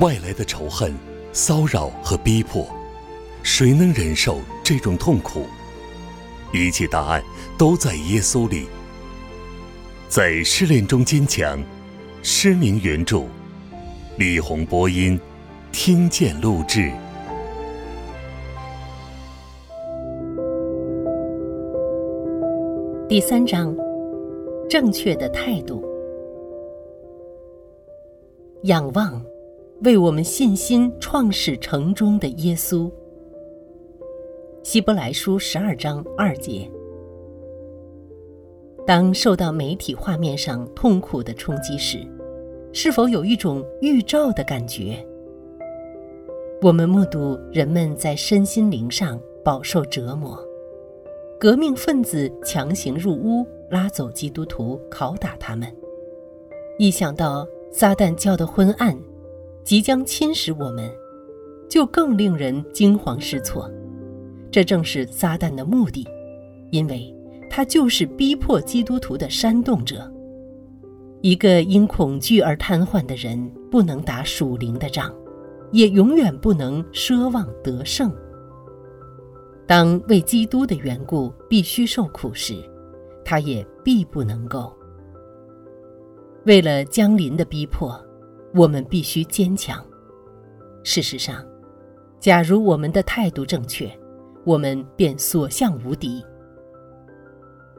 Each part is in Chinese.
外来的仇恨、骚扰和逼迫，谁能忍受这种痛苦？一切答案都在耶稣里。在失恋中坚强，失明原著，李红播音，听见录制。第三章，正确的态度，仰望。为我们信心创始成终的耶稣，希伯来书十二章二节。当受到媒体画面上痛苦的冲击时，是否有一种预兆的感觉？我们目睹人们在身心灵上饱受折磨，革命分子强行入屋拉走基督徒，拷打他们。一想到撒旦教的昏暗。即将侵蚀我们，就更令人惊慌失措。这正是撒旦的目的，因为他就是逼迫基督徒的煽动者。一个因恐惧而瘫痪的人，不能打属灵的仗，也永远不能奢望得胜。当为基督的缘故必须受苦时，他也必不能够。为了江临的逼迫。我们必须坚强。事实上，假如我们的态度正确，我们便所向无敌。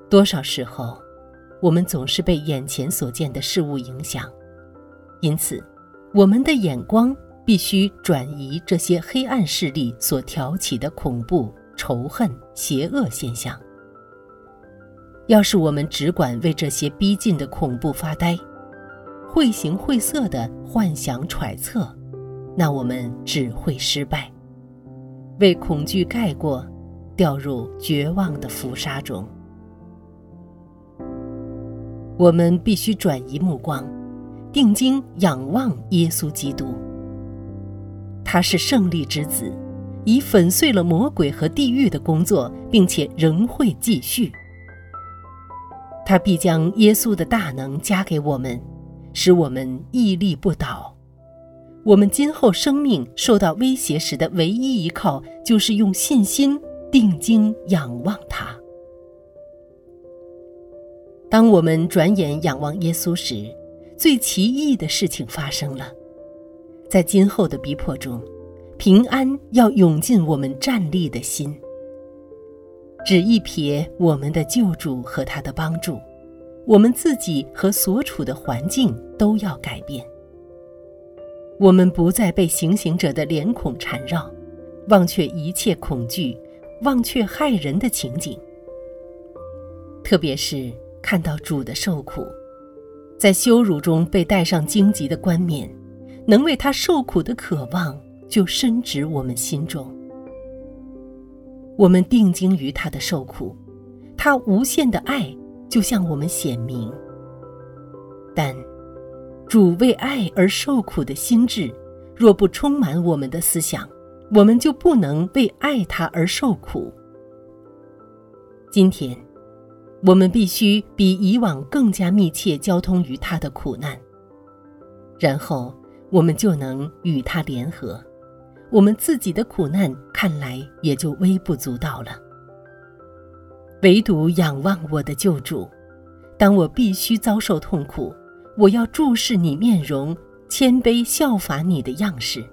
多少时候，我们总是被眼前所见的事物影响，因此，我们的眼光必须转移这些黑暗势力所挑起的恐怖、仇恨、邪恶现象。要是我们只管为这些逼近的恐怖发呆，绘形绘色的幻想揣测，那我们只会失败，为恐惧盖过，掉入绝望的浮沙中。我们必须转移目光，定睛仰望耶稣基督。他是胜利之子，已粉碎了魔鬼和地狱的工作，并且仍会继续。他必将耶稣的大能加给我们。使我们屹立不倒。我们今后生命受到威胁时的唯一依靠，就是用信心定睛仰望他。当我们转眼仰望耶稣时，最奇异的事情发生了。在今后的逼迫中，平安要涌进我们站立的心。只一瞥我们的救主和他的帮助。我们自己和所处的环境都要改变。我们不再被行刑者的脸孔缠绕，忘却一切恐惧，忘却害人的情景。特别是看到主的受苦，在羞辱中被戴上荆棘的冠冕，能为他受苦的渴望就深植我们心中。我们定睛于他的受苦，他无限的爱。就向我们显明，但主为爱而受苦的心智，若不充满我们的思想，我们就不能为爱他而受苦。今天，我们必须比以往更加密切交通于他的苦难，然后我们就能与他联合，我们自己的苦难看来也就微不足道了。唯独仰望我的救主，当我必须遭受痛苦，我要注视你面容，谦卑效法你的样式。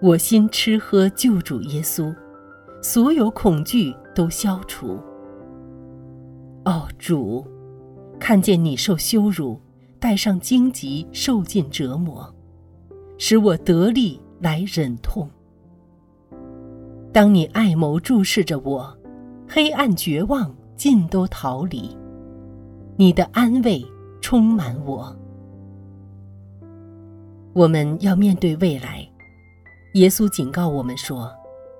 我心吃喝救主耶稣，所有恐惧都消除。哦，主，看见你受羞辱，带上荆棘，受尽折磨，使我得力来忍痛。当你爱眸注视着我。黑暗、绝望尽都逃离，你的安慰充满我。我们要面对未来，耶稣警告我们说：“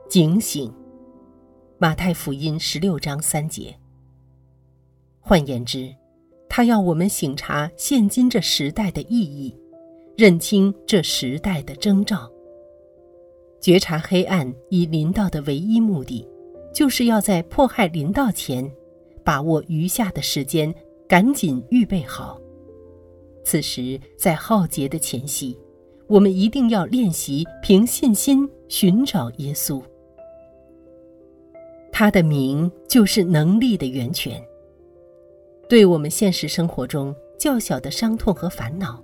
警醒。”马太福音十六章三节。换言之，他要我们醒察现今这时代的意义，认清这时代的征兆，觉察黑暗已临到的唯一目的。就是要在迫害临到前，把握余下的时间，赶紧预备好。此时在浩劫的前夕，我们一定要练习凭信心寻找耶稣。他的名就是能力的源泉。对我们现实生活中较小的伤痛和烦恼，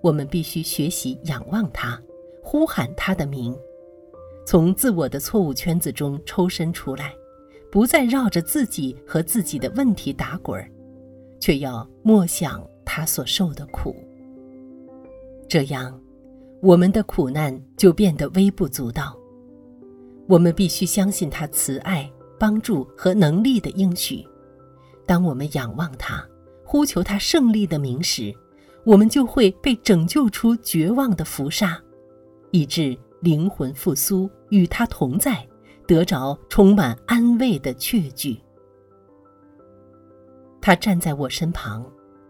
我们必须学习仰望他，呼喊他的名，从自我的错误圈子中抽身出来，不再绕着自己和自己的问题打滚儿，却要默想他所受的苦。这样，我们的苦难就变得微不足道。我们必须相信他慈爱。帮助和能力的应许，当我们仰望他，呼求他胜利的名时，我们就会被拯救出绝望的浮沙，以致灵魂复苏，与他同在，得着充满安慰的确据。他站在我身旁，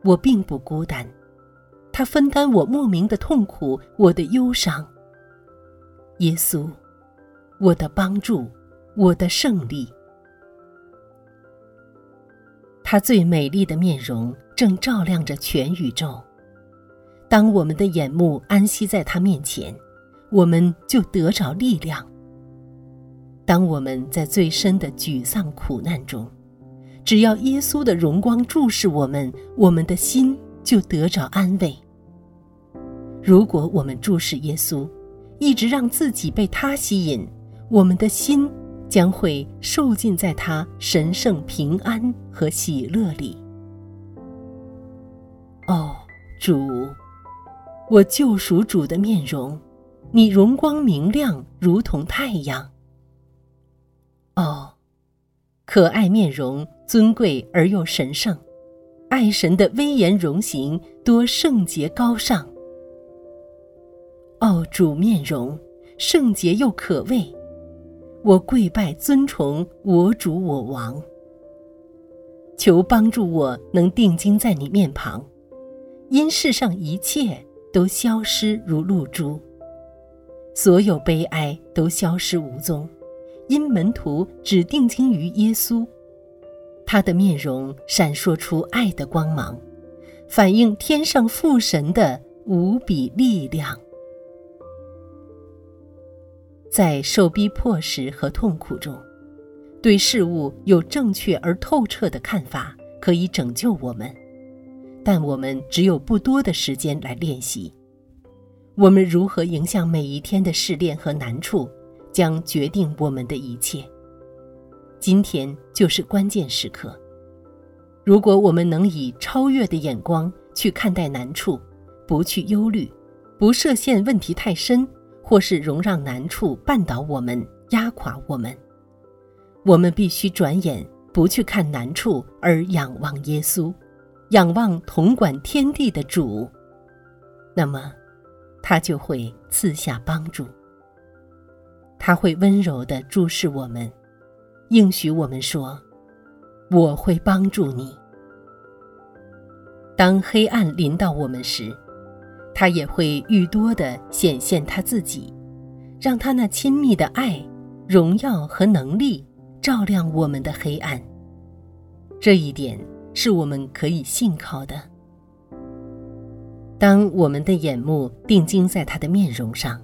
我并不孤单，他分担我莫名的痛苦，我的忧伤。耶稣，我的帮助。我的胜利。他最美丽的面容正照亮着全宇宙。当我们的眼目安息在他面前，我们就得着力量。当我们在最深的沮丧苦难中，只要耶稣的荣光注视我们，我们的心就得着安慰。如果我们注视耶稣，一直让自己被他吸引，我们的心。将会受尽在他神圣平安和喜乐里。哦，主，我救赎主的面容，你容光明亮，如同太阳。哦，可爱面容，尊贵而又神圣，爱神的威严容形，多圣洁高尚。哦，主面容，圣洁又可畏。我跪拜尊崇我主我王，求帮助我能定睛在你面庞，因世上一切都消失如露珠，所有悲哀都消失无踪，因门徒只定睛于耶稣，他的面容闪烁出爱的光芒，反映天上父神的无比力量。在受逼迫时和痛苦中，对事物有正确而透彻的看法，可以拯救我们。但我们只有不多的时间来练习。我们如何迎向每一天的试炼和难处，将决定我们的一切。今天就是关键时刻。如果我们能以超越的眼光去看待难处，不去忧虑，不设限问题太深。或是容让难处绊倒我们、压垮我们，我们必须转眼不去看难处，而仰望耶稣，仰望统管天地的主。那么，他就会赐下帮助。他会温柔地注视我们，应许我们说：“我会帮助你。”当黑暗临到我们时。他也会愈多地显现他自己，让他那亲密的爱、荣耀和能力照亮我们的黑暗。这一点是我们可以信靠的。当我们的眼目定睛在他的面容上，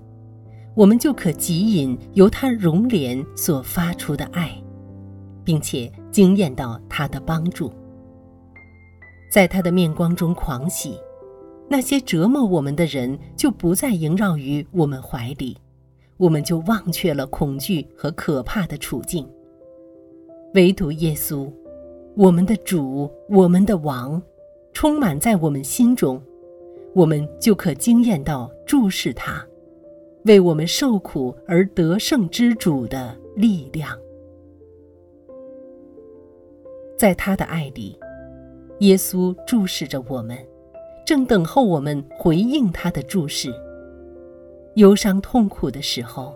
我们就可极引由他容脸所发出的爱，并且惊艳到他的帮助，在他的面光中狂喜。那些折磨我们的人就不再萦绕于我们怀里，我们就忘却了恐惧和可怕的处境。唯独耶稣，我们的主，我们的王，充满在我们心中，我们就可惊艳到注视他，为我们受苦而得胜之主的力量。在他的爱里，耶稣注视着我们。正等候我们回应他的注视。忧伤痛苦的时候，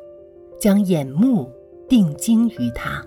将眼目定睛于他。